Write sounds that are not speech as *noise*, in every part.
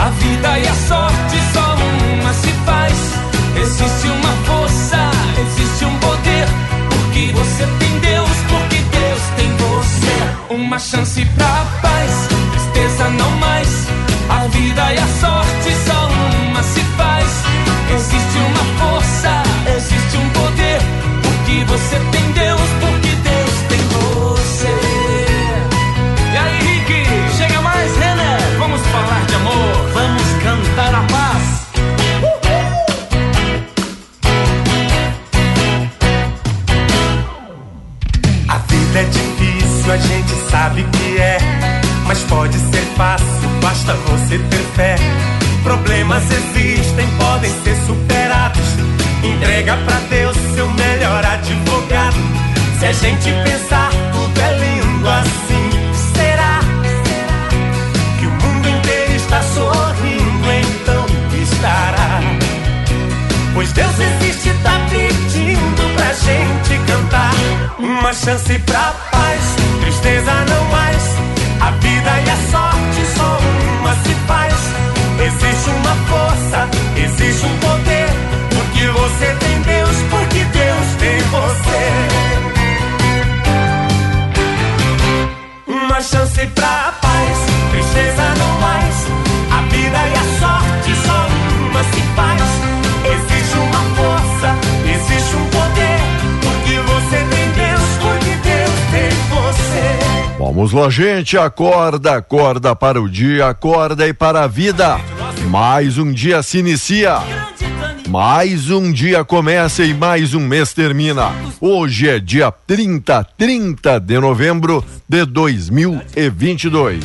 A vida e a sorte Uma chance pra paz, tristeza não mais. A vida e a sorte só uma se faz. Existe uma força, existe um poder. Porque você tem Deus, porque Deus tem você. Vamos lá, gente. Acorda, acorda para o dia, acorda e para a vida. Mais um dia se inicia. Mais um dia começa e mais um mês termina. Hoje é dia 30, 30 de novembro de 2022.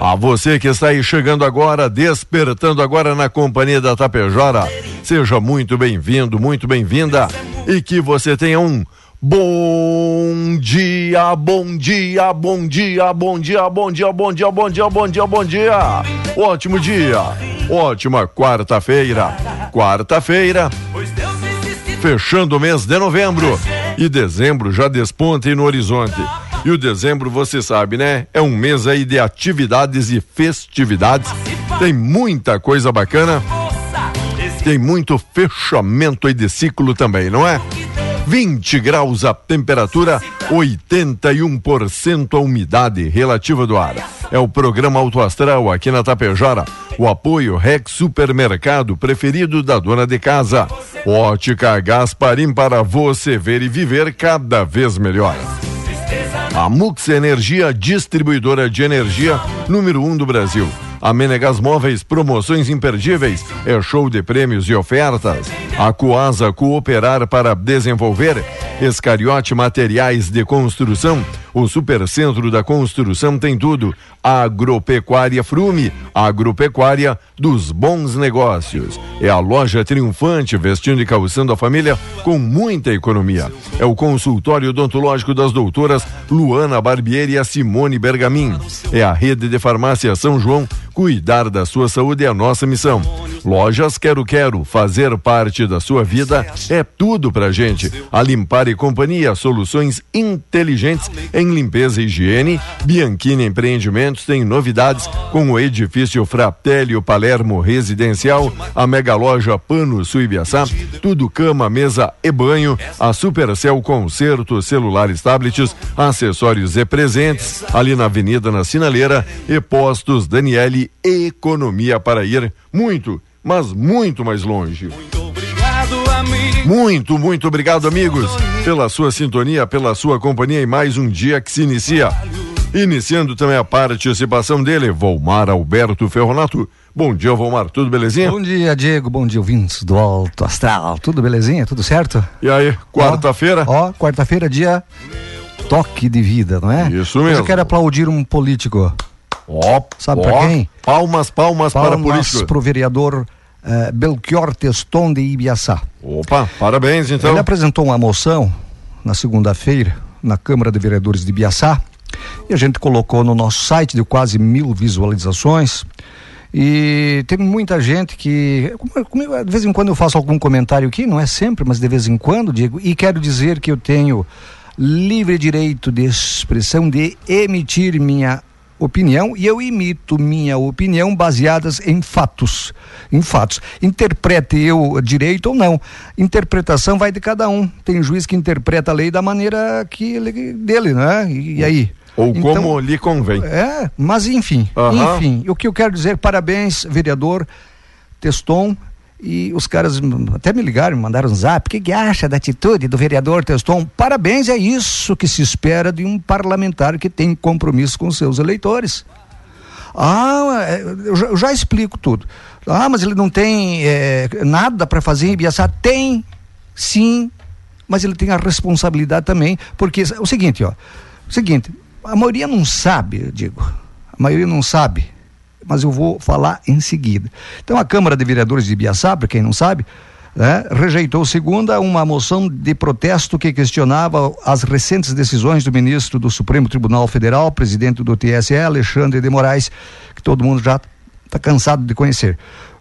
A você que está aí chegando agora, despertando agora na companhia da Tapejara, seja muito bem-vindo, muito bem-vinda e que você tenha um Bom dia, bom dia, bom dia, bom dia, bom dia, bom dia, bom dia, bom dia, bom dia. Ótimo dia, ótima quarta-feira. Quarta-feira, fechando o mês de novembro. E dezembro já desponta no horizonte. E o dezembro, você sabe, né? É um mês aí de atividades e festividades. Tem muita coisa bacana. Tem muito fechamento aí de ciclo também, não é? 20 graus a temperatura, 81% a umidade relativa do ar. É o programa Auto Astral aqui na Tapejara. O apoio Rex Supermercado, preferido da dona de casa. Ótica Gasparim para você ver e viver cada vez melhor. A Mux Energia, distribuidora de energia número 1 um do Brasil. A Menegas Móveis, promoções imperdíveis, é show de prêmios e ofertas. A Coasa Cooperar para desenvolver. Escariote Materiais de Construção. O Supercentro da Construção tem tudo. Agropecuária Frume, agropecuária dos bons negócios. É a loja triunfante vestindo e calçando a família com muita economia. É o consultório odontológico das doutoras Luana Barbieri e a Simone Bergamin. É a rede de farmácia São João. Cuidar da sua saúde é a nossa missão. Lojas Quero Quero, fazer parte da sua vida é tudo pra gente. A Limpar e Companhia, soluções inteligentes limpeza e higiene. Bianchini Empreendimentos tem novidades com o edifício Fratelli Palermo Residencial, a mega loja Pano Suibiaçá, tudo cama, mesa e banho, a Supercell Concerto, celulares, tablets, acessórios e presentes, ali na Avenida na Sinaleira e Postos Daniele Economia para ir muito mas muito mais longe. Muito. Muito, obrigado, amigos, pela sua sintonia, pela sua companhia e mais um dia que se inicia. Iniciando também a participação dele, Volmar Alberto Ferronato. Bom dia, Volmar, tudo belezinha? Bom dia, Diego, bom dia, ouvintes do Alto Astral. Tudo belezinha? Tudo certo? E aí, quarta-feira? Ó, ó quarta-feira, dia toque de vida, não é? Isso mesmo. eu quero aplaudir um político. Ó, Sabe para quem? Palmas, palmas, palmas para político. para o vereador uh, Belchior Teston de Ibiaçá. Opa, parabéns então. Ele apresentou uma moção na segunda-feira na Câmara de Vereadores de Ibiaçá e a gente colocou no nosso site de quase mil visualizações. E tem muita gente que. De vez em quando eu faço algum comentário aqui, não é sempre, mas de vez em quando, Diego, e quero dizer que eu tenho livre direito de expressão de emitir minha opinião e eu imito minha opinião baseadas em fatos, em fatos. Interprete eu direito ou não. Interpretação vai de cada um. Tem juiz que interpreta a lei da maneira que ele, dele, né? E, e aí? Ou então, como lhe convém. É, mas enfim, uhum. enfim, o que eu quero dizer, parabéns, vereador Teston, e os caras até me ligaram, me mandaram um zap. O que, que acha da atitude do vereador Teston? Parabéns, é isso que se espera de um parlamentar que tem compromisso com seus eleitores. Ah, é, eu já, eu já explico tudo. Ah, mas ele não tem é, nada para fazer em Ibiaçá? Tem, sim, mas ele tem a responsabilidade também, porque é o seguinte, ó, o seguinte, a maioria não sabe, eu digo, a maioria não sabe mas eu vou falar em seguida. Então, a Câmara de Vereadores de Ibiaçá, para quem não sabe, né, rejeitou segunda uma moção de protesto que questionava as recentes decisões do ministro do Supremo Tribunal Federal, presidente do TSE, Alexandre de Moraes, que todo mundo já está cansado de conhecer.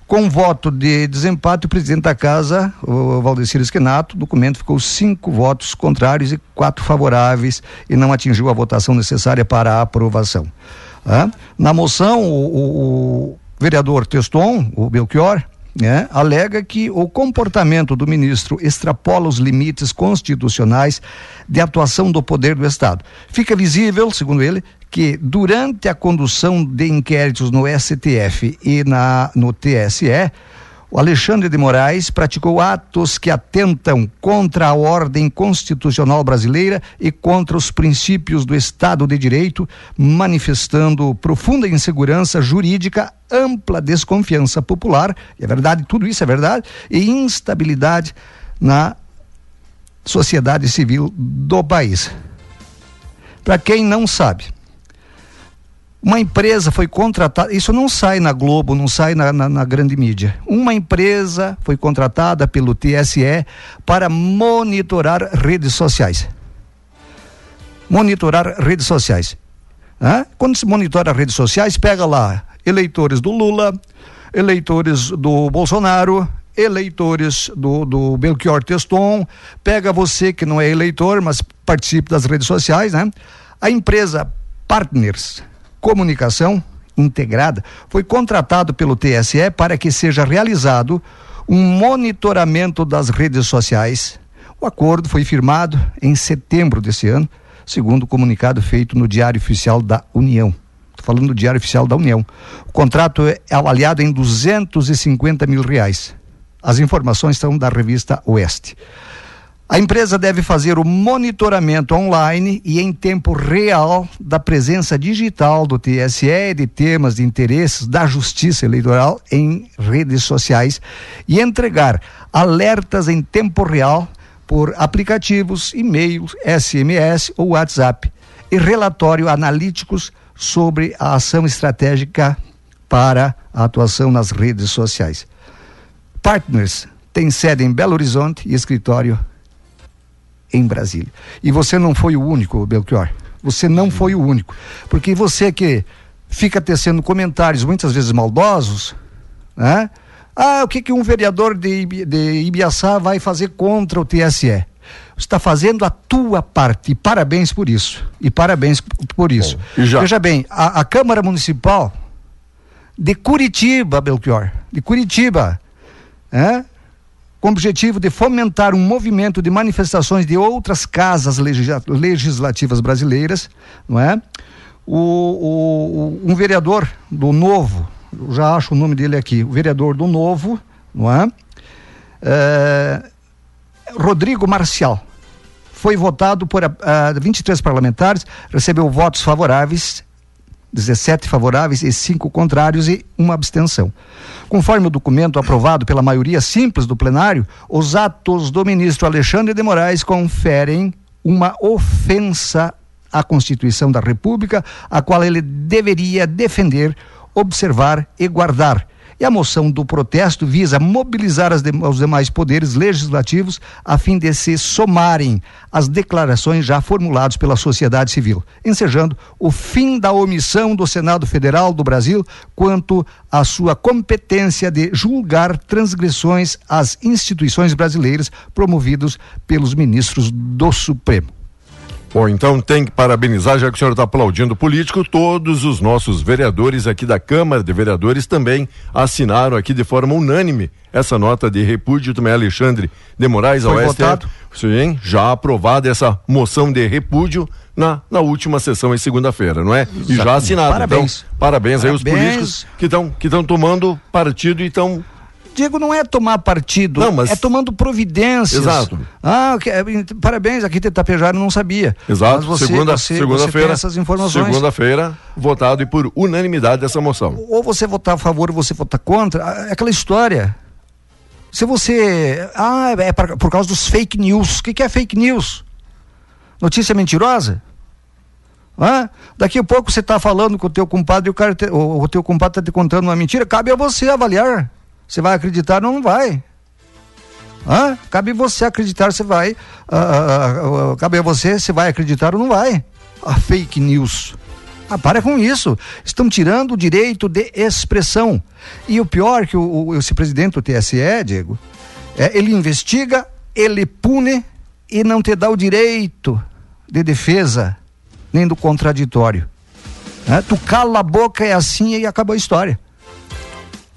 Com voto de desempate, o presidente da casa, o Valdecir Esquenato, o documento ficou cinco votos contrários e quatro favoráveis e não atingiu a votação necessária para a aprovação. Na moção, o, o, vereador Teston, o Belchior, né, alega que o comportamento do ministro extrapola os limites constitucionais de atuação do poder do Estado. Fica visível, segundo ele, que durante a condução de inquéritos no STF e na, no TSE, o Alexandre de Moraes praticou atos que atentam contra a ordem constitucional brasileira e contra os princípios do Estado de Direito, manifestando profunda insegurança jurídica, ampla desconfiança popular, é verdade, tudo isso é verdade, e instabilidade na sociedade civil do país. Para quem não sabe, uma empresa foi contratada, isso não sai na Globo, não sai na, na, na, grande mídia. Uma empresa foi contratada pelo TSE para monitorar redes sociais. Monitorar redes sociais. Quando se monitora redes sociais, pega lá eleitores do Lula, eleitores do Bolsonaro, eleitores do, do Belchior Teston, pega você que não é eleitor, mas participe das redes sociais, né? A empresa Partners Comunicação Integrada foi contratado pelo TSE para que seja realizado um monitoramento das redes sociais. O acordo foi firmado em setembro desse ano, segundo o comunicado feito no Diário Oficial da União. Estou falando do Diário Oficial da União. O contrato é avaliado em 250 mil reais. As informações são da revista Oeste. A empresa deve fazer o monitoramento online e em tempo real da presença digital do TSE de temas de interesses da Justiça Eleitoral em redes sociais e entregar alertas em tempo real por aplicativos, e-mails, SMS ou WhatsApp e relatório analíticos sobre a ação estratégica para a atuação nas redes sociais. Partners tem sede em Belo Horizonte e escritório em Brasília. E você não foi o único, Belchior. Você não foi o único. Porque você que fica tecendo comentários muitas vezes maldosos, né? Ah, o que, que um vereador de, de Ibiaçá vai fazer contra o TSE? está fazendo a tua parte. E parabéns por isso. E parabéns por isso. Bom, Veja bem, a, a, Câmara Municipal de Curitiba, Belchior, de Curitiba, é, com o objetivo de fomentar um movimento de manifestações de outras casas legislativas brasileiras, não é? O, o, um vereador do Novo, já acho o nome dele aqui, o vereador do Novo, não é? é Rodrigo Marcial foi votado por uh, ah, 23 parlamentares, recebeu votos favoráveis, 17 favoráveis e 5 contrários e uma abstenção. Conforme o documento aprovado pela maioria simples do plenário, os atos do ministro Alexandre de Moraes conferem uma ofensa à Constituição da República, a qual ele deveria defender, observar e guardar e a moção do protesto visa mobilizar de, os demais poderes legislativos a fim de se somarem às declarações já formuladas pela sociedade civil, ensejando o fim da omissão do Senado Federal do Brasil quanto à sua competência de julgar transgressões às instituições brasileiras promovidos pelos ministros do Supremo. Bom, então tem que parabenizar, já que o senhor está aplaudindo político, todos os nossos vereadores aqui da Câmara de Vereadores também assinaram aqui de forma unânime essa nota de repúdio também Alexandre de Moraes ao STF. Sim, já aprovada essa moção de repúdio na, na última sessão em segunda-feira, não é? E já assinado. Parabéns. Então, parabéns, parabéns. aí os políticos que estão que estão tomando partido e estão Diego, não é tomar partido, não, mas... é tomando providências. Exato. Ah, é, parabéns, aqui de Tapejara não sabia. Exato. Você, segunda, você, segunda-feira. Essas informações. Segunda-feira, votado e por unanimidade essa moção. Ou você votar a favor ou você votar contra, é aquela história. Se você. Ah, é pra, por causa dos fake news. O que, que é fake news? Notícia mentirosa? Ah, daqui a pouco você está falando com o teu compadre e o, cara te, o, o teu compadre está te contando uma mentira. Cabe a você avaliar. Você vai acreditar ou não vai? Hã? Cabe você acreditar, você vai. Uh, uh, uh, cabe a você, você vai acreditar ou não vai. A fake news. Ah, para com isso. Estão tirando o direito de expressão. E o pior que o, o esse presidente do TSE, Diego, é, ele investiga, ele pune e não te dá o direito de defesa, nem do contraditório. É, tu cala a boca, é assim e acabou a história.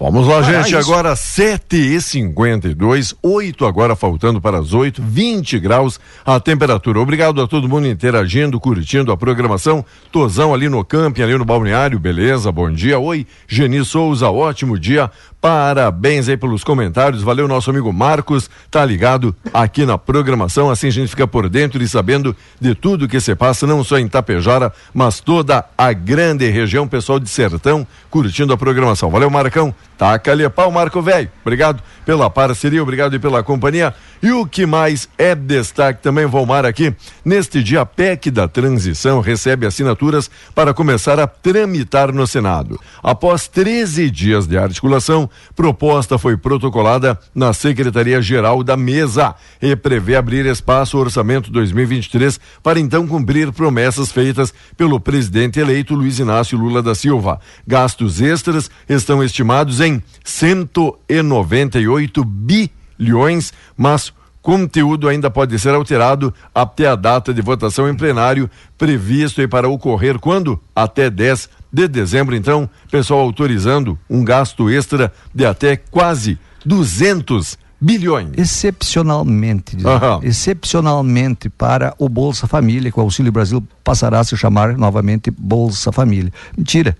Vamos lá, ah, gente. Agora 7 e 52 8 agora faltando para as 8, 20 graus a temperatura. Obrigado a todo mundo interagindo, curtindo a programação. Tozão ali no camping, ali no balneário, beleza? Bom dia. Oi, Geni Souza, ótimo dia. Parabéns aí pelos comentários. Valeu, nosso amigo Marcos, tá ligado aqui na programação. Assim a gente fica por dentro e sabendo de tudo que se passa, não só em Tapejara, mas toda a grande região. Pessoal de Sertão curtindo a programação. Valeu, Marcão. Taca-lhe pau, Marco Velho. Obrigado pela parceria, obrigado pela companhia. E o que mais é destaque também, Volmar, aqui, neste dia, a PEC da transição recebe assinaturas para começar a tramitar no Senado. Após 13 dias de articulação, proposta foi protocolada na Secretaria-Geral da Mesa e prevê abrir espaço ao orçamento 2023 para então cumprir promessas feitas pelo presidente eleito Luiz Inácio Lula da Silva. Gastos extras estão estimados em 198 bilhões mas conteúdo ainda pode ser alterado até a data de votação em plenário, previsto para ocorrer quando? Até 10 de dezembro. Então, pessoal autorizando um gasto extra de até quase 200 bilhões. Excepcionalmente, uhum. excepcionalmente para o Bolsa Família, que o Auxílio Brasil passará a se chamar novamente Bolsa Família. Mentira.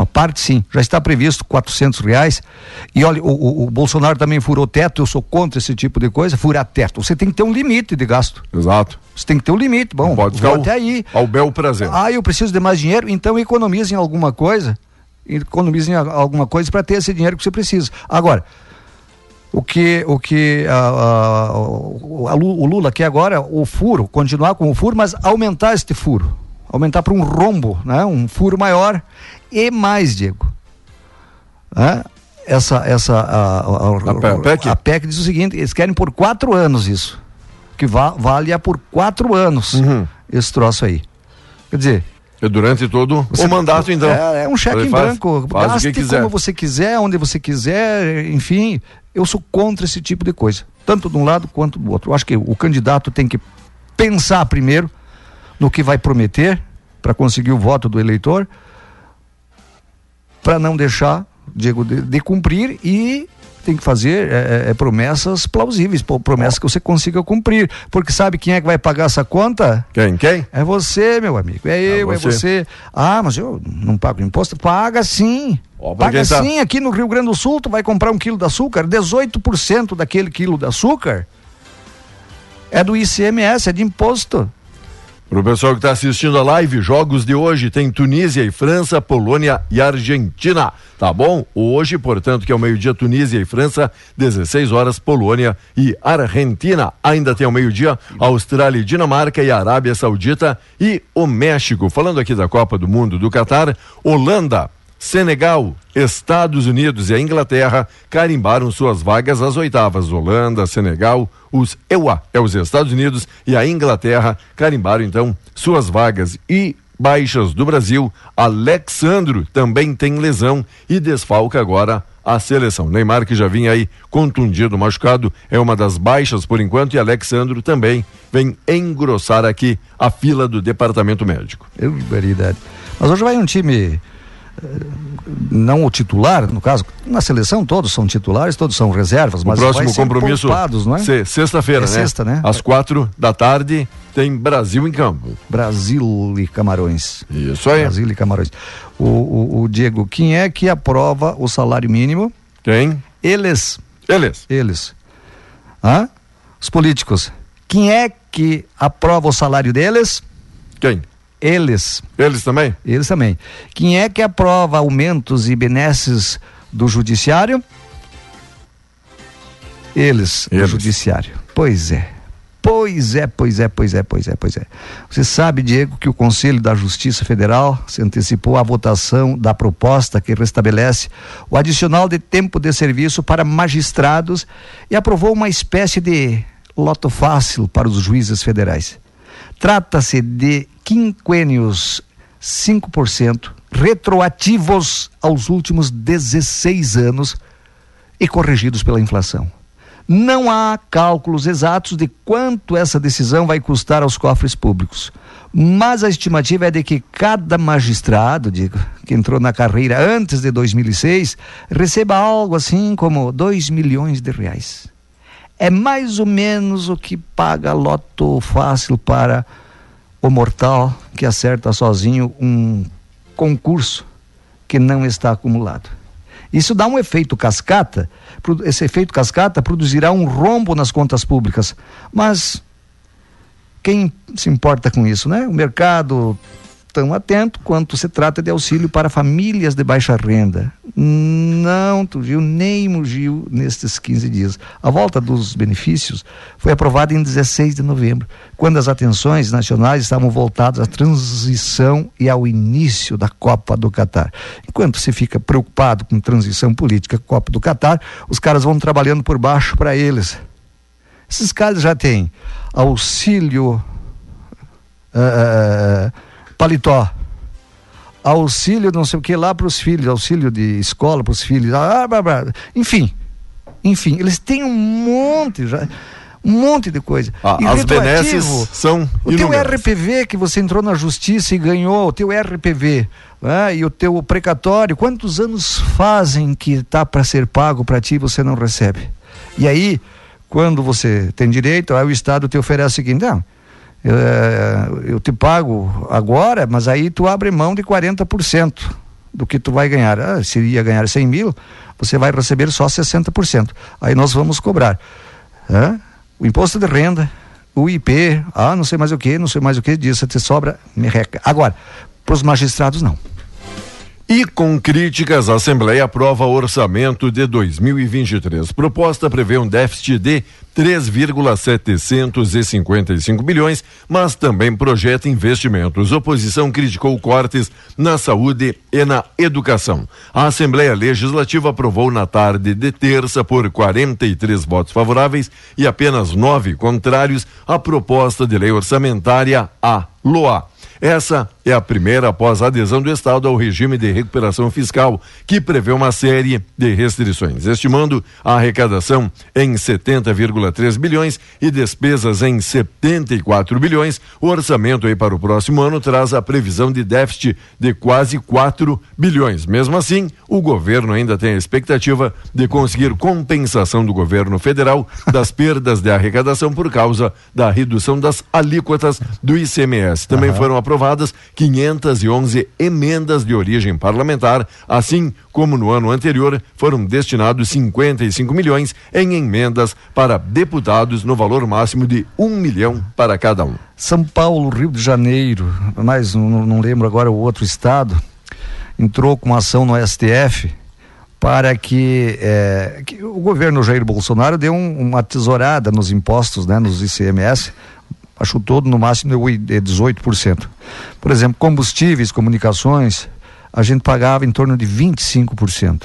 Uma parte sim, já está previsto quatrocentos reais. E olha, o, o, o, Bolsonaro também furou teto, eu sou contra esse tipo de coisa, furar teto. Você tem que ter um limite de gasto. Exato. Você tem que ter um limite. Bom, pode ficar até aí. Ao bel prazer. Ah, eu preciso de mais dinheiro, então economizem alguma coisa. Economizem alguma coisa para ter esse dinheiro que você precisa. Agora, o que o que a, a, a, o Lula quer agora, o furo, continuar com o furo, mas aumentar este furo aumentar para um rombo, né? um furo maior e mais, Diego. Né? Essa, essa a, a, a, PEC? a PEC diz o seguinte: eles querem por quatro anos isso. Que va, vale por quatro anos uhum. esse troço aí. Quer dizer, É durante todo você, o mandato, então. É, é um cheque em faz, branco. Faz Gaste como você quiser, onde você quiser, enfim. Eu sou contra esse tipo de coisa. Tanto de um lado quanto do outro. Eu acho que o candidato tem que pensar primeiro no que vai prometer para conseguir o voto do eleitor, para não deixar, Diego, de, de cumprir e tem que fazer é, é, é promessas plausíveis, promessas que você consiga cumprir. Porque sabe quem é que vai pagar essa conta? Quem? Quem? É você, meu amigo. É eu, é você. é você. Ah, mas eu não pago imposto? Paga sim. paga tá... sim. Aqui no Rio Grande do Sul, tu vai comprar um quilo de açúcar, 18% daquele quilo de açúcar é do ICMS, é de imposto. Para o pessoal que está assistindo a live, jogos de hoje tem Tunísia e França, Polônia e Argentina. Tá bom? Hoje, portanto, que é o meio-dia, Tunísia e França, 16 horas, Polônia e Argentina. Ainda tem ao meio-dia, Austrália e Dinamarca e Arábia Saudita e o México. Falando aqui da Copa do Mundo do Catar, Holanda Senegal, Estados Unidos e a Inglaterra carimbaram suas vagas às oitavas. Holanda, Senegal, os EUA, é os Estados Unidos e a Inglaterra carimbaram então suas vagas. E baixas do Brasil, Alexandro também tem lesão e desfalca agora a seleção. Neymar, que já vinha aí contundido, machucado, é uma das baixas por enquanto, e Alexandro também vem engrossar aqui a fila do departamento médico. Eu, verdade. Mas hoje vai um time não o titular, no caso, na seleção todos são titulares, todos são reservas, mas o próximo compromisso poupados, não é? Sexta-feira, é né? Sexta, né? Às quatro da tarde tem Brasil em campo. Brasil e Camarões. Isso aí. Brasil e Camarões. O, o, o Diego, quem é que aprova o salário mínimo? Quem? Eles. Eles. Eles. Hã? Os políticos. Quem é que aprova o salário deles? Quem? Eles. Eles também? Eles também. Quem é que aprova aumentos e benesses do judiciário? Eles, Eles. do judiciário. Pois é. Pois é, pois é, pois é, pois é, pois é. Você sabe, Diego, que o Conselho da Justiça Federal se antecipou à votação da proposta que restabelece o adicional de tempo de serviço para magistrados e aprovou uma espécie de loto fácil para os juízes federais. Trata-se de quinquênios 5%, retroativos aos últimos 16 anos e corrigidos pela inflação. Não há cálculos exatos de quanto essa decisão vai custar aos cofres públicos, mas a estimativa é de que cada magistrado, digo, que entrou na carreira antes de 2006, receba algo assim como 2 milhões de reais é mais ou menos o que paga loto fácil para o mortal que acerta sozinho um concurso que não está acumulado. Isso dá um efeito cascata, esse efeito cascata produzirá um rombo nas contas públicas. Mas quem se importa com isso, né? O mercado tão atento quanto se trata de auxílio para famílias de baixa renda. Não Tugil nem mugiu nestes 15 dias. A volta dos benefícios foi aprovada em 16 de novembro, quando as atenções nacionais estavam voltadas à transição e ao início da Copa do Catar. Enquanto se fica preocupado com transição política, Copa do Catar, os caras vão trabalhando por baixo para eles. Esses caras já têm auxílio. Uh, paletó, auxílio não sei o que lá para os filhos, auxílio de escola para os filhos, ah, blá, blá. enfim, enfim, eles têm um monte já um monte de coisa. Ah, e as benesses são O teu RPV que você entrou na justiça e ganhou, o teu RPV né, e o teu precatório, quantos anos fazem que está para ser pago para ti e você não recebe? E aí, quando você tem direito, aí o Estado te oferece o seguinte, não, eu, é, eu te pago agora, mas aí tu abre mão de 40% do que tu vai ganhar. Ah, se ia ganhar 100 mil, você vai receber só 60%. Aí nós vamos cobrar. O imposto de renda, o IP, ah, não sei mais o que, não sei mais o que disso, te sobra merreca. Agora, para os magistrados não. E com críticas, a Assembleia aprova orçamento de 2023. Proposta prevê um déficit de 3,755 bilhões, mas também projeta investimentos. Oposição criticou cortes na saúde e na educação. A Assembleia Legislativa aprovou na tarde de terça, por 43 votos favoráveis e apenas nove contrários, a proposta de lei orçamentária, a LOA. Essa é a primeira após a adesão do Estado ao regime de recuperação fiscal, que prevê uma série de restrições, estimando a arrecadação em 70,3 bilhões e despesas em 74 bilhões. O orçamento aí para o próximo ano traz a previsão de déficit de quase 4 bilhões. Mesmo assim, o governo ainda tem a expectativa de conseguir compensação do governo federal das *laughs* perdas de arrecadação por causa da redução das alíquotas do ICMS. Também uhum. foram aprovadas 511 emendas de origem parlamentar, assim como no ano anterior foram destinados 55 milhões em emendas para deputados no valor máximo de um milhão para cada um. São Paulo, Rio de Janeiro, mas não, não lembro agora o outro estado, entrou com ação no STF para que, é, que, o governo Jair Bolsonaro deu um, uma tesourada nos impostos, né, nos ICMS, achou todo no máximo de 18%. Por exemplo, combustíveis, comunicações, a gente pagava em torno de 25%.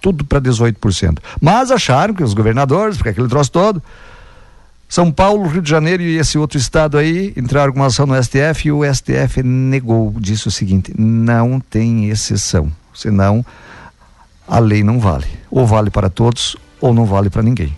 Tudo para 18%. Mas acharam que os governadores, porque aquele troço todo, São Paulo, Rio de Janeiro e esse outro estado aí entraram com uma ação no STF e o STF negou, disse o seguinte: não tem exceção, senão a lei não vale. Ou vale para todos ou não vale para ninguém.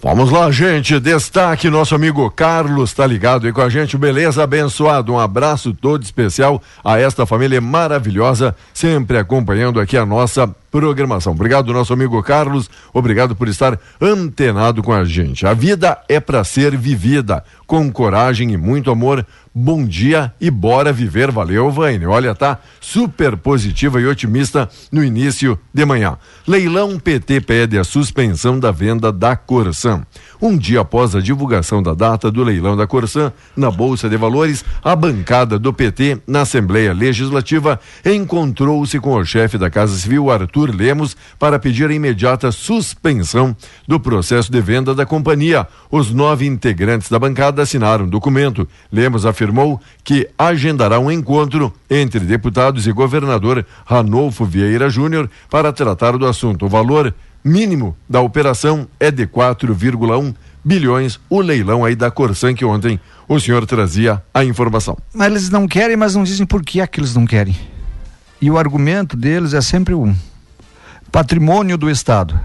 Vamos lá, gente. Destaque: nosso amigo Carlos está ligado aí com a gente. Beleza, abençoado. Um abraço todo especial a esta família maravilhosa, sempre acompanhando aqui a nossa programação. Obrigado, nosso amigo Carlos. Obrigado por estar antenado com a gente. A vida é para ser vivida com coragem e muito amor bom dia e bora viver. Valeu, Vaine. Olha, tá super positiva e otimista no início de manhã. Leilão PT pede a suspensão da venda da Corsan. Um dia após a divulgação da data do leilão da Corsan na Bolsa de Valores, a bancada do PT na Assembleia Legislativa encontrou-se com o chefe da Casa Civil, Arthur Lemos, para pedir a imediata suspensão do processo de venda da companhia. Os nove integrantes da bancada assinaram um documento. Lemos afirmou que agendará um encontro entre deputados e governador Ranolfo Vieira Júnior para tratar do assunto. O valor mínimo da operação é de 4,1 bilhões, o leilão aí da Corsan que ontem o senhor trazia a informação. Mas eles não querem, mas não dizem por que é que eles não querem. E o argumento deles é sempre um: patrimônio do Estado.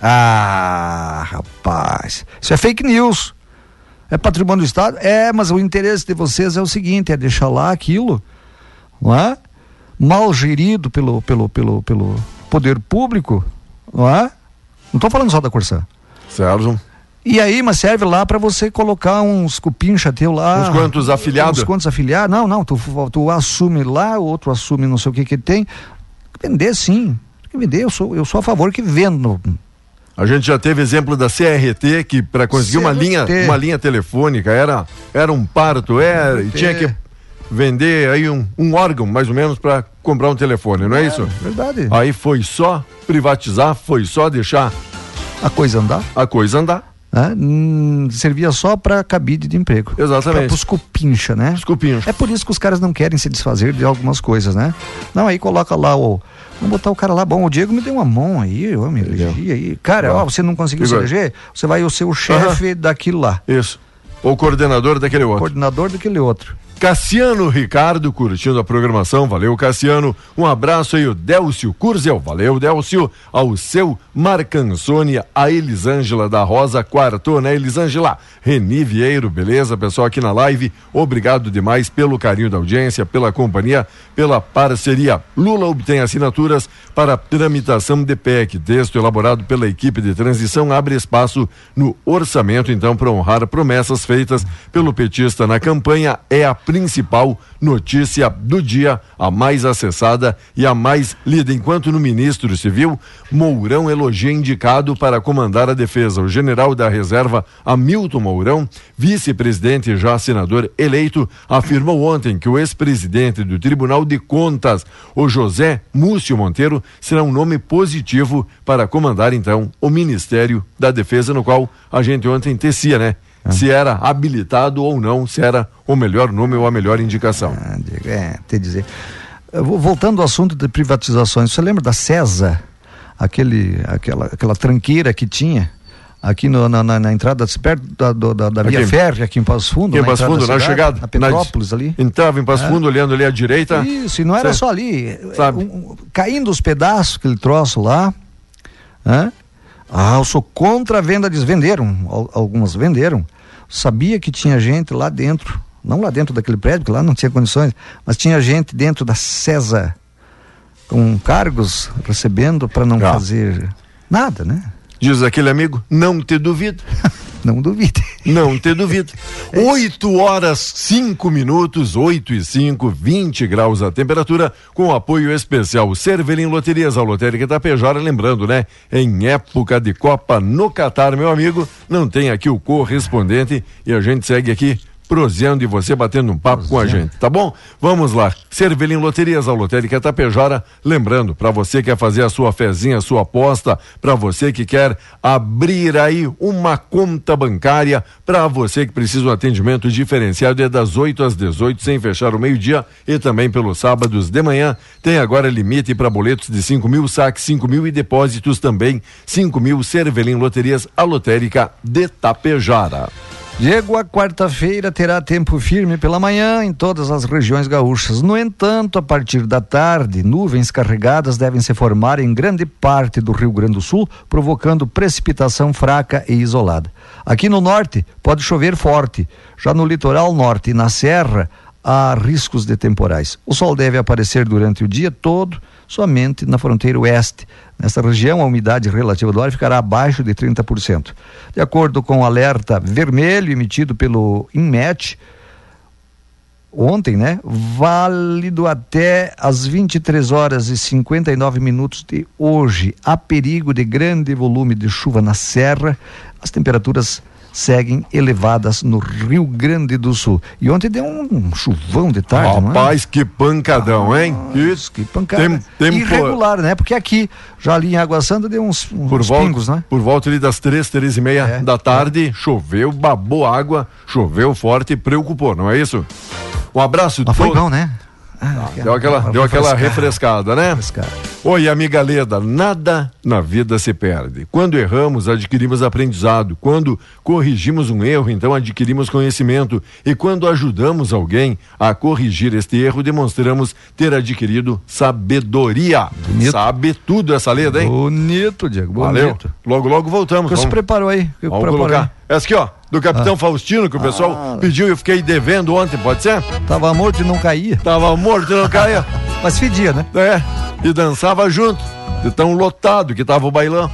Ah, rapaz, isso é fake news. É patrimônio do Estado? É, mas o interesse de vocês é o seguinte: é deixar lá aquilo, não é? Mal gerido pelo, pelo, pelo, pelo poder público, não é? Não estou falando só da Corsã. Certo. E aí, mas serve lá para você colocar uns cupincha teu lá. Uns quantos afiliados? Uns quantos afiliados? Não, não, tu, tu assume lá, o outro assume não sei o que que tem. Vender sim. Vender, eu sou, eu sou a favor que vendo. A gente já teve exemplo da CRT que para conseguir CRT. uma linha, uma linha telefônica era era um parto, era, é, e tinha que vender aí um, um órgão mais ou menos para comprar um telefone, não é, é isso? Verdade. Aí foi só privatizar, foi só deixar a coisa andar. A coisa andar. Né? Hum, servia só para cabide de emprego. Exatamente. Para os cupincha, né? Os cupincha. É por isso que os caras não querem se desfazer de algumas coisas, né? Não, aí coloca lá o. Vamos botar o cara lá. Bom, o Diego me deu uma mão aí, eu me elegi aí. Cara, ó, você não conseguiu se eleger, você vai ser o chefe uhum. daquilo lá. Isso. Ou coordenador daquele outro. Coordenador daquele outro. Cassiano Ricardo curtindo a programação, valeu Cassiano. Um abraço aí o Délcio Curzel, valeu Délcio. Ao seu Marcansone, a Elisângela da Rosa quartou, né Elisângela? Reni Vieiro, beleza pessoal aqui na live, obrigado demais pelo carinho da audiência, pela companhia, pela parceria. Lula obtém assinaturas para tramitação de PEC, texto elaborado pela equipe de transição abre espaço no orçamento então para honrar promessas feitas pelo petista na campanha, é a principal notícia do dia, a mais acessada e a mais lida. Enquanto no Ministro Civil, Mourão elogia indicado para comandar a defesa. O general da reserva, Hamilton Mourão, vice-presidente e já senador eleito, afirmou ontem que o ex-presidente do Tribunal de Contas, o José Múcio Monteiro, será um nome positivo para comandar então o Ministério da Defesa, no qual a gente ontem tecia, né? Se era habilitado ou não, se era o melhor nome ou a melhor indicação. Ah, é, te dizer. Voltando ao assunto de privatizações, você lembra da CESA? Aquele, aquela, aquela tranqueira que tinha? aqui no, na, na, na, entrada, perto da, da, da via férrea, aqui em Passo Fundo. Aqui em Passo Fundo, na chegada. Na Petrópolis na, ali. Entrava em Passo é. Fundo, olhando ali à direita. Isso, e não era só ali. Sabe? Um, caindo os pedaços, aquele troço lá. Né? Ah, eu sou contra a venda, eles venderam, algumas venderam. Sabia que tinha gente lá dentro, não lá dentro daquele prédio, que lá não tinha condições, mas tinha gente dentro da CESA com cargos recebendo para não ah. fazer nada, né? Diz aquele amigo, não te duvido. *laughs* não duvide. Não te duvido. *laughs* É 8 horas 5 minutos, 8 e 5, 20 graus a temperatura, com apoio especial Cervelim Loterias, a lotérica Tapejara, lembrando, né? Em época de Copa no Catar, meu amigo, não tem aqui o correspondente e a gente segue aqui proseando e você batendo um papo com a gente, tá bom? Vamos lá. Cervelim Loterias, a lotérica Tapejara. Lembrando, para você que quer fazer a sua fezinha, a sua aposta, para você que quer abrir aí uma conta bancária, para você que precisa um atendimento diferenciado, é das 8 às 18, sem fechar o meio-dia e também pelos sábados de manhã. Tem agora limite para boletos de 5 mil, saques 5 mil e depósitos também 5 mil. Cervelim Loterias, a lotérica de Tapejara. Diego, a quarta-feira terá tempo firme pela manhã em todas as regiões gaúchas. No entanto, a partir da tarde, nuvens carregadas devem se formar em grande parte do Rio Grande do Sul, provocando precipitação fraca e isolada. Aqui no norte, pode chover forte. Já no litoral norte e na serra, há riscos de temporais. O sol deve aparecer durante o dia todo somente na fronteira oeste. Nesta região, a umidade relativa do ar ficará abaixo de 30%. De acordo com o alerta vermelho emitido pelo INMET, ontem, né? Válido até as 23 horas e 59 minutos de hoje. Há perigo de grande volume de chuva na serra. As temperaturas seguem elevadas no Rio Grande do Sul. E ontem deu um chuvão de tarde, é? Rapaz, é? que pancadão, ah, hein? Isso. Que pancada. Tem, Irregular, né? Porque aqui, já ali em Água Santa, deu uns, uns por volta, pingos, né? Por volta ali das três, três e meia é, da tarde, é. choveu, babou água, choveu forte e preocupou, não é isso? Um abraço. Mas foi bom, né? Ah, deu aquela, deu aquela refrescada, né? Refrescada. Oi, amiga Leda, nada na vida se perde. Quando erramos, adquirimos aprendizado. Quando corrigimos um erro, então adquirimos conhecimento. E quando ajudamos alguém a corrigir este erro, demonstramos ter adquirido sabedoria. Bonito. Sabe tudo essa Leda, hein? Bonito, Diego. Bonito. Valeu. Logo, logo voltamos. Você preparou aí? Vamos colocar. Essa aqui, ó do Capitão ah. Faustino, que o pessoal ah. pediu e eu fiquei devendo ontem, pode ser? Tava morto e não caía. Tava morto e não caía. Mas fedia, né? É, e dançava junto, de tão lotado que tava o bailão.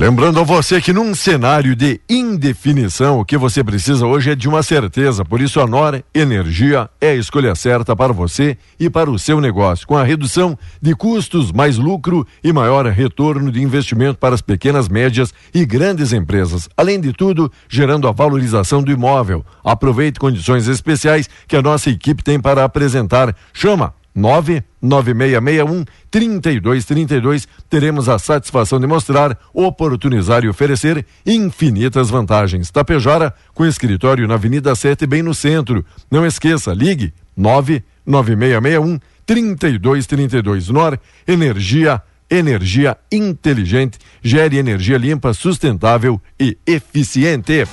Lembrando a você que num cenário de indefinição, o que você precisa hoje é de uma certeza. Por isso, a Nora Energia é a escolha certa para você e para o seu negócio. Com a redução de custos, mais lucro e maior retorno de investimento para as pequenas, médias e grandes empresas. Além de tudo, gerando a valorização do imóvel. Aproveite condições especiais que a nossa equipe tem para apresentar. Chama 99661 3232. Teremos a satisfação de mostrar, oportunizar e oferecer infinitas vantagens. Tapejara, com escritório na Avenida 7, bem no centro. Não esqueça, ligue 99661 3232. Nor Energia energia inteligente, gere energia limpa, sustentável e eficiente.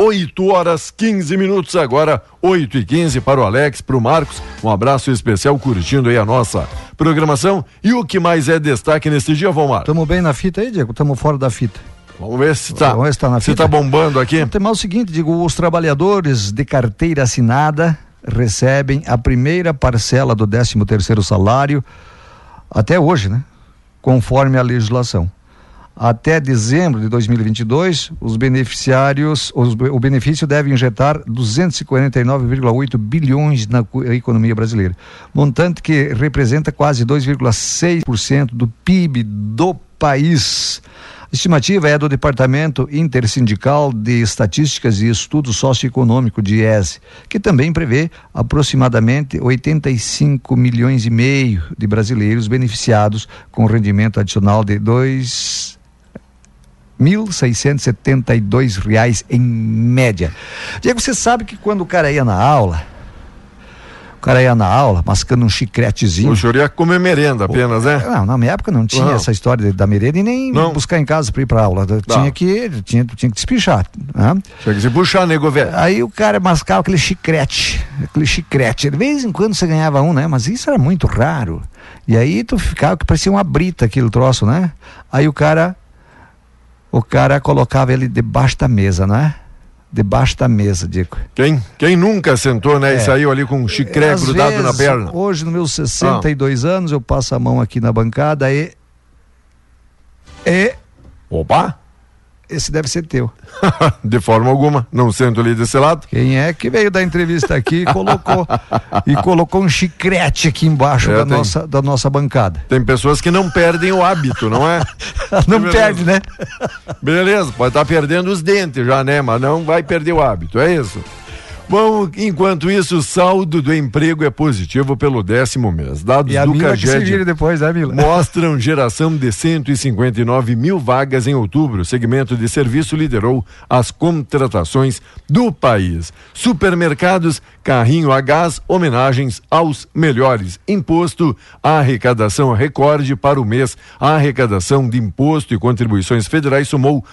8 horas 15 minutos agora, 8 e 15 para o Alex, para o Marcos. Um abraço especial curtindo aí a nossa programação. E o que mais é destaque nesse dia, Valmar? Estamos bem na fita aí, Diego? Estamos fora da fita. Vamos ver se está se tá, se tá bombando aqui. Tem mais o seguinte, digo, os trabalhadores de carteira assinada recebem a primeira parcela do 13 terceiro salário até hoje, né? Conforme a legislação. Até dezembro de 2022, os beneficiários, os, o benefício deve injetar 249,8 bilhões na economia brasileira, montante que representa quase 2,6% do PIB do país. A estimativa é do Departamento Intersindical de Estatísticas e Estudo Socioeconômico, de IES, que também prevê aproximadamente 85 milhões e meio de brasileiros beneficiados com rendimento adicional de dois R$ reais em média. Diego, você sabe que quando o cara ia na aula, O cara ia na aula, mascando um chicletezinho. O senhor ia comer merenda apenas, né? Não, na minha época não tinha Não. essa história da merenda e nem Não. buscar em casa para ir pra aula. Tinha que, tinha, tinha que despichar. Né? Tinha que se puxar, nego velho. Aí o cara mascava aquele chiclete, aquele chiclete. De vez em quando você ganhava um, né? Mas isso era muito raro. E aí tu ficava que parecia uma brita aquele troço, né? Aí o cara, o cara colocava ele debaixo da mesa, né? Debaixo da mesa, digo. Quem, quem nunca sentou, né? E É. saiu ali com um chiclete Às grudado na vezes, perna. Hoje, nos meus 62 anos, eu passo a mão aqui na bancada e. E. Opa! Esse deve ser teu. *laughs* De forma alguma. Não sento ali desse lado. Quem é que veio da entrevista aqui e colocou e colocou um chiclete aqui embaixo É, da, tem. nossa, da nossa bancada. Tem pessoas que não perdem o hábito, não é? *laughs* Não Beleza. perde, né? Beleza, pode estar perdendo os dentes já, né? Mas não vai perder o hábito, é isso. Bom, enquanto isso, o saldo do emprego é positivo pelo décimo mês. Dados a do Caged depois, né, Mila? mostram geração de 159 mil vagas em outubro. O segmento de serviço liderou as contratações do país. Supermercados, carrinho a gás, homenagens aos melhores. Imposto, arrecadação recorde para o mês. A arrecadação de imposto e contribuições federais somou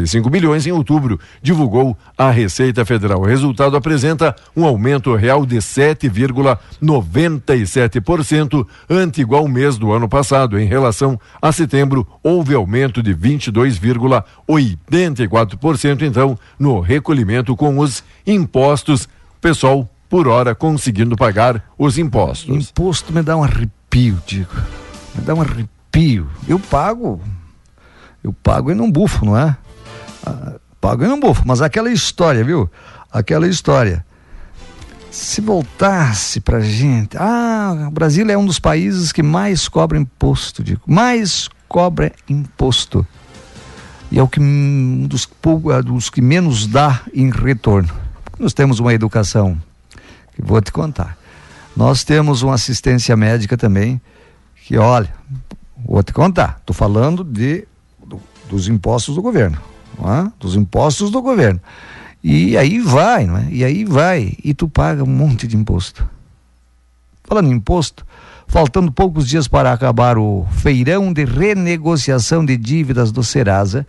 205,475 bilhões em outubro, divulgou a Receita Federal. O resultado apresenta um aumento real de 7,97% ante igual mês do ano passado. Em relação a setembro, houve aumento de 22,84%, então, no recolhimento com os impostos. Pessoal, por hora, conseguindo pagar os impostos. Imposto me dá um arrepio, digo. Me dá um arrepio. Eu pago. Eu pago e não bufo, não é? Pago não bufo. Mas aquela história, viu? Aquela história. Se voltasse pra gente. Ah, o Brasil é um dos países que mais cobra imposto, digo. Mais cobra imposto. E é o que um dos, ah, dos que menos dá em retorno. Nós temos uma educação que vou te contar. Nós temos uma assistência médica também, que olha, vou te contar, estou falando de, do- dos impostos do governo, não é? dos impostos do governo. E aí vai, não é? E aí vai, e tu paga um monte de imposto. Falando em imposto, faltando poucos dias para acabar o feirão de renegociação de dívidas do Serasa,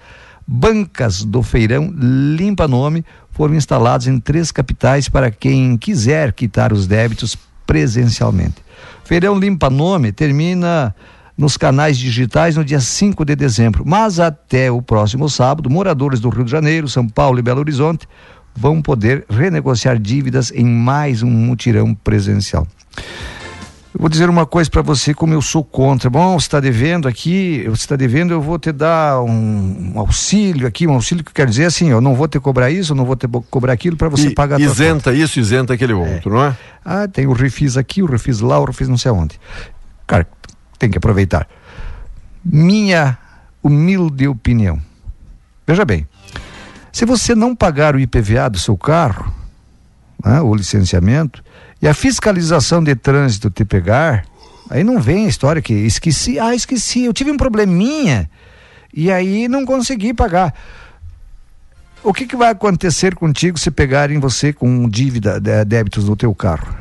bancas do feirão Limpa Nome foram instaladas em três capitais para quem quiser quitar os débitos presencialmente. Feirão Limpa Nome termina nos canais digitais no dia 5 de dezembro, mas até o próximo sábado, moradores do Rio de Janeiro, São Paulo e Belo Horizonte vão poder renegociar dívidas em mais um mutirão presencial. Eu vou dizer uma coisa para você, como eu sou contra. Bom, você está devendo aqui, você está devendo, eu vou te dar um, um auxílio aqui, um auxílio que quer dizer assim, eu não vou te cobrar isso, eu não vou te cobrar aquilo para você E pagar isenta isso, isenta aquele outro, não é? ah, tem o refis aqui, o refis lá, o refis não sei aonde. Cara, tem que aproveitar. Minha humilde opinião. Veja bem, se você não pagar o IPVA do seu carro, né, o licenciamento, e a fiscalização de trânsito te pegar, aí não vem a história que esqueci, ah, esqueci, eu tive um probleminha e aí não consegui pagar. O que, que vai acontecer contigo se pegarem você com dívida, débitos no teu carro?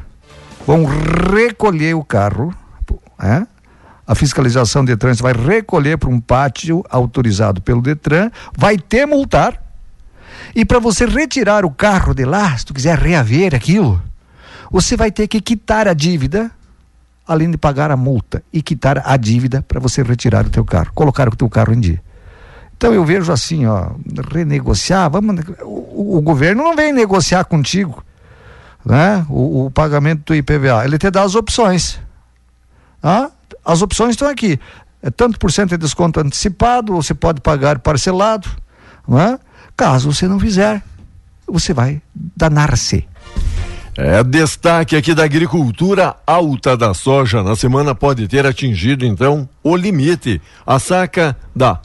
Vão recolher o carro, é? A fiscalização de trânsito vai recolher para um pátio autorizado pelo Detran, vai te multar. E para você retirar o carro de lá, se tu quiser reaver aquilo, você vai ter que quitar a dívida, além de pagar a multa, e quitar a dívida para você retirar o teu carro, colocar o teu carro em dia. Então eu vejo assim, ó, renegociar, vamos, o, o governo não vem negociar contigo, né? O, o pagamento do IPVA, ele te dá as opções. Ah, as opções estão aqui. É tanto por cento de desconto antecipado, você pode pagar parcelado, não é? Caso você não fizer, você vai danar-se. É destaque aqui da agricultura alta da soja. Na semana pode ter atingido então o limite. A saca da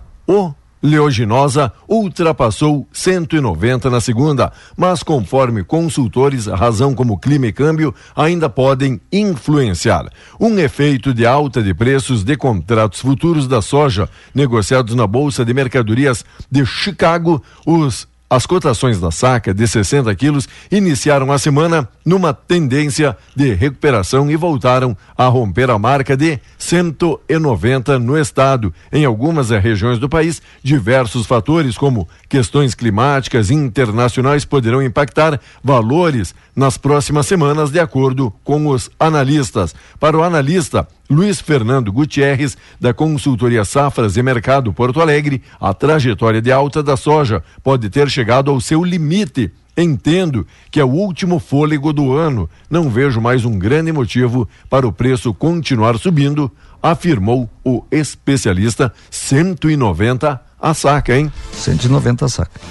oleaginosa ultrapassou 190 na segunda, mas conforme consultores, razão como clima e câmbio ainda podem influenciar. Um efeito de alta de preços de contratos futuros da soja negociados na Bolsa de Mercadorias de Chicago, os As cotações da saca de 60 quilos iniciaram a semana numa tendência de recuperação e voltaram a romper a marca de 190 no estado. Em algumas regiões do país, diversos fatores, como questões climáticas internacionais, poderão impactar valores nas próximas semanas, de acordo com os analistas. Para o analista, Luiz Fernando Gutierrez, da consultoria Safras e Mercado Porto Alegre, a trajetória de alta da soja pode ter chegado ao seu limite. Entendo que é o último fôlego do ano. Não vejo mais um grande motivo para o preço continuar subindo, afirmou o especialista. 190 a saca, hein? 190 a saca.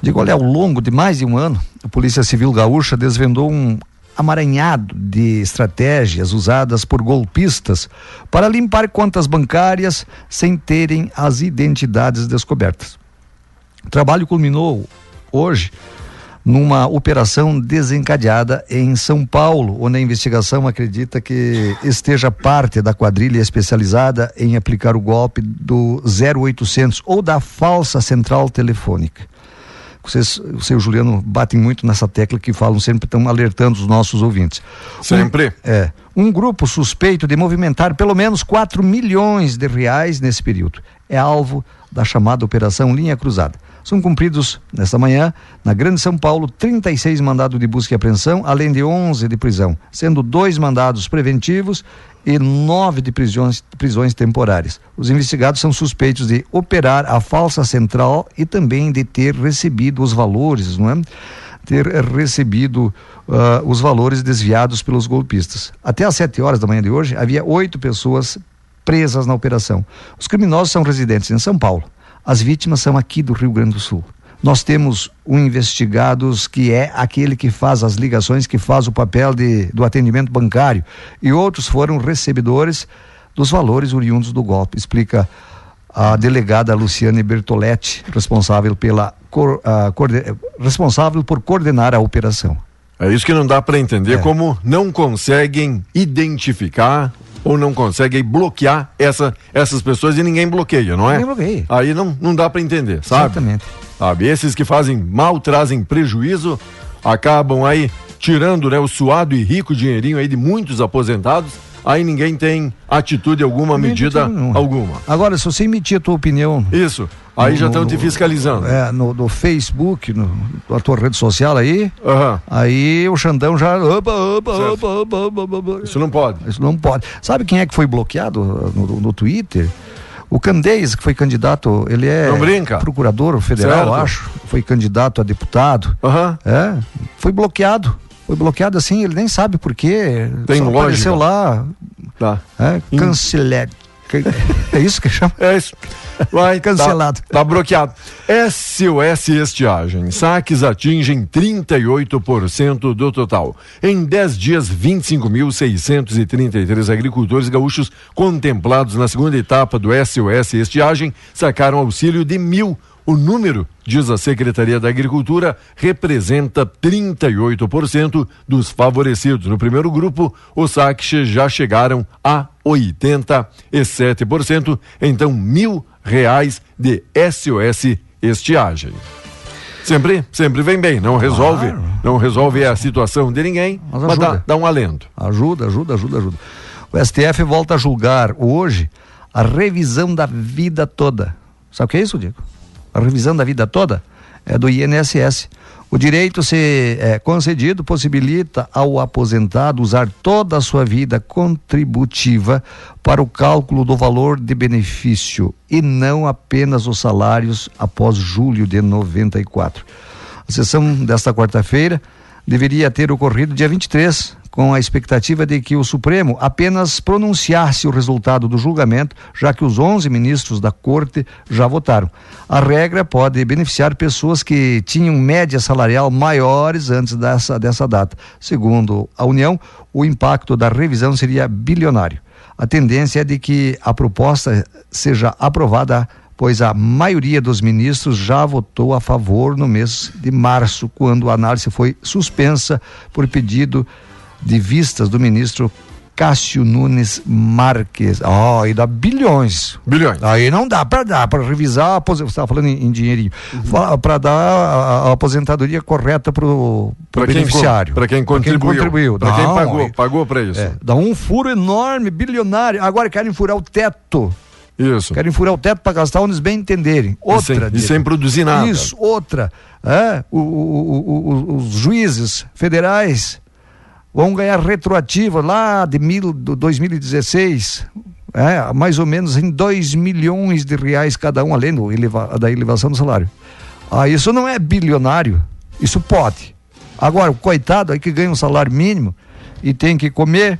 Digo, olha, ao longo de mais de um ano, a Polícia Civil Gaúcha desvendou um amaranhado de estratégias usadas por golpistas para limpar contas bancárias sem terem as identidades descobertas. O trabalho culminou hoje numa operação desencadeada em São Paulo, onde a investigação acredita que esteja parte da quadrilha especializada em aplicar o golpe do 0800 ou da falsa central telefônica. Vocês, o seu Juliano batem muito nessa tecla que falam sempre, estão alertando os nossos ouvintes. Sempre. Um, é. Um grupo suspeito de movimentar pelo menos 4 milhões de reais nesse período. É alvo da chamada Operação Linha Cruzada. São cumpridos, nesta manhã, na Grande São Paulo, 36 mandados de busca e apreensão, além de 11 de prisão, sendo dois mandados preventivos e nove de prisões, prisões temporárias. Os investigados são suspeitos de operar a falsa central e também de ter recebido os valores, não é? Ter recebido uh, os valores desviados pelos golpistas. Até às 7 horas da manhã de hoje, havia oito pessoas presas na operação. Os criminosos são residentes em São Paulo. As vítimas são aqui do Rio Grande do Sul. Nós temos um investigados que é aquele que faz as ligações, que faz o papel de, do atendimento bancário, e outros foram recebedores dos valores oriundos do golpe, explica a delegada Luciane Bertoletti, responsável pela responsável por coordenar a operação. É isso que não dá para entender é. como não conseguem identificar ou não conseguem bloquear essa, essas pessoas e ninguém bloqueia, não é? Ninguém bloqueia. Aí não, não dá para entender, sabe? Exatamente. Sabe? Esses que fazem mal, trazem prejuízo, acabam aí tirando né, o suado e rico dinheirinho aí de muitos aposentados aí ninguém tem atitude alguma, ninguém medida alguma. Agora, se você emitir a tua opinião. Isso. Aí no, já estão te fiscalizando. É, no, no Facebook, no, na tua rede social aí. Uhum. Aí o Xandão já. Opa, opa, opa, opa, opa, Isso não pode. Isso não pode. Sabe quem é que foi bloqueado no, no Twitter? O Candeias, que foi candidato, ele é procurador federal, certo. acho. Foi candidato a deputado. Uhum. É, foi bloqueado. Foi bloqueado assim, ele nem sabe por quê. Tem Só lógica. apareceu lá. Tá. É, cancelado. É isso que chama? É isso. Vai, *laughs* cancelado. Tá, tá bloqueado. SOS Estiagem. Saques atingem 38% do total. Em 10 dias, 25.633 agricultores gaúchos contemplados na segunda etapa do SOS Estiagem sacaram auxílio de mil o número, diz a Secretaria da Agricultura, representa 38% dos favorecidos. No primeiro grupo, os saques já chegaram a 87%, então mil reais de SOS estiagem. Sempre, sempre vem bem, não resolve, claro. não resolve a situação de ninguém, mas, mas dá, dá um alento. Ajuda, ajuda, ajuda, ajuda. O STF volta a julgar hoje a revisão da vida toda. Sabe o que é isso, Diego? A revisão da vida toda, é do INSS. O direito ser é, concedido possibilita ao aposentado usar toda a sua vida contributiva para o cálculo do valor de benefício e não apenas os salários após julho de 94. A sessão desta quarta-feira deveria ter ocorrido dia 23, com a expectativa de que o Supremo apenas pronunciasse o resultado do julgamento, já que os 11 ministros da Corte já votaram. A regra pode beneficiar pessoas que tinham média salarial maiores antes dessa, dessa data. Segundo a União, o impacto da revisão seria bilionário. A tendência é de que a proposta seja aprovada pois a maioria dos ministros já votou a favor no mês de março, quando a análise foi suspensa por pedido de vistas do ministro Cássio Nunes Marques. Ó, oh, e dá bilhões. Bilhões. Aí não dá para dar, para revisar, você estava falando em, em dinheirinho, uhum. para dar a, a, aposentadoria correta para o beneficiário. Para quem contribuiu. Para quem, quem pagou, pagou para isso. É, dá um furo enorme, bilionário. Agora querem furar o teto. Isso. Querem furar o teto para gastar onde eles bem entenderem. Outra. E sem, e sem produzir nada. Isso, outra. É, o, o, o, os juízes federais vão ganhar retroativa lá de mil, do 2016, é, mais ou menos em 2 milhões de reais cada um, além do da elevação do salário. Ah, isso não é bilionário, isso pode. Agora, o coitado aí que ganha um salário mínimo e tem que comer,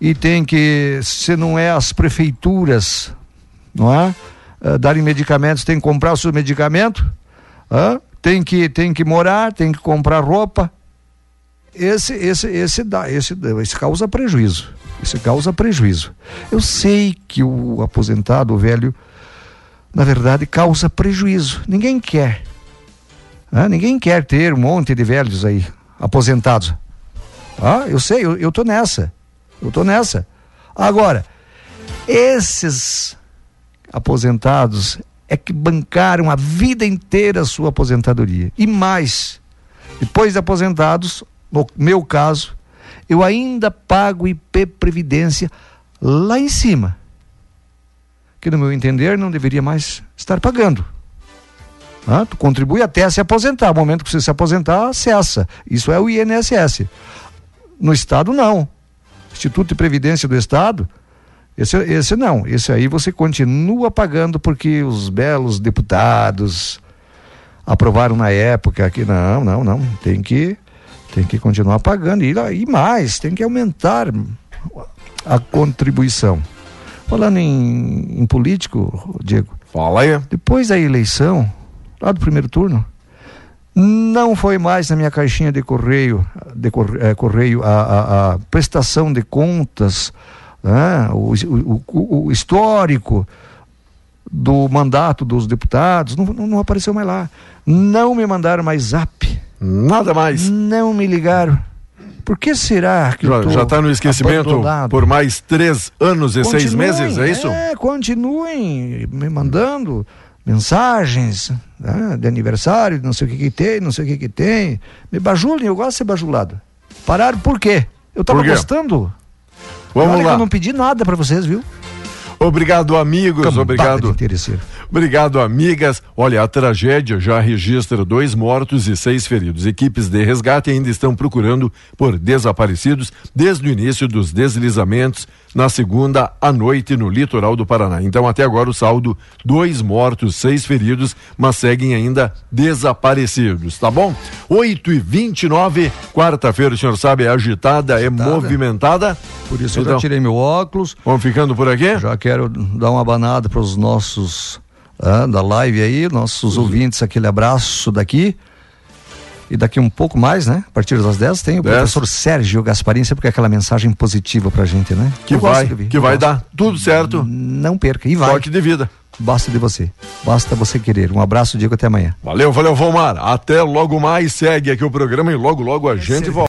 e tem que, se não é as prefeituras, não é? Uh, darem medicamentos, tem que comprar o seu medicamento, uh, tem, que, tem que morar, tem que comprar roupa, esse, esse, esse dá, esse, esse causa prejuízo. Isso causa prejuízo. Eu sei que o aposentado, o velho, na verdade, causa prejuízo. Ninguém quer. Ah, ninguém quer ter um monte de velhos aí, aposentados. Ah, eu sei, eu, eu tô nessa. Eu tô nessa. Agora, esses aposentados é que bancaram a vida inteira a sua aposentadoria. E mais, depois de aposentados, no meu caso, eu ainda pago IP Previdência lá em cima. Que no meu entender não deveria mais estar pagando. Ah, tu contribui até se aposentar. No momento que você se aposentar, cessa. Isso é o INSS. No Estado, não. Instituto de Previdência do Estado, esse, esse não. Esse aí você continua pagando porque os belos deputados aprovaram na época que não, não, não. Tem que tem que continuar pagando e, e mais, tem que aumentar a contribuição. Falando em, em político, Diego. Fala aí. Depois da eleição, lá do primeiro turno, não foi mais na minha caixinha de correio, de correio, é, correio a, a, a, prestação de contas, né? o, o, o, histórico do mandato dos deputados, não, não, não apareceu mais lá. Não me mandaram mais zap Nada mais. Não me ligaram. Por que será que já está no esquecimento abandonado? por mais três anos e continuem, seis meses, é isso? É, continuem me mandando mensagens né, de aniversário, não sei o que que tem, não sei o que que tem. Me bajulem, eu gosto de ser bajulado. Pararam por quê? Eu estava gostando. Vamos lá. eu não pedi nada para vocês, viu? Obrigado, amigos. Cambada obrigado. Obrigado, amigas. Olha, a tragédia já registra dois mortos e seis feridos. Equipes de resgate ainda estão procurando por desaparecidos desde o início dos deslizamentos na segunda à noite no litoral do Paraná. Então, até agora, o saldo: dois mortos, seis feridos, mas seguem ainda desaparecidos, tá bom? 8 e 29 quarta-feira, o senhor sabe, é agitada, é agitada. é movimentada. Por isso então, eu já tirei meu óculos. Vamos ficando por aqui? Já quero dar uma banada para os nossos ah, da live aí, nossos uhum. ouvintes, aquele abraço daqui. E daqui um pouco mais, né? A partir das 10 tem o 10. professor Sérgio Gasparim, sempre com aquela mensagem positiva pra gente, né? Que Eu vai, que vai dar tudo certo. Não perca, e vai. Sorte de vida. Basta de você. Basta você querer. Um abraço, Diego, até amanhã. Valeu, valeu, Vomar. Até logo mais. Segue aqui o programa e logo, logo a gente volta.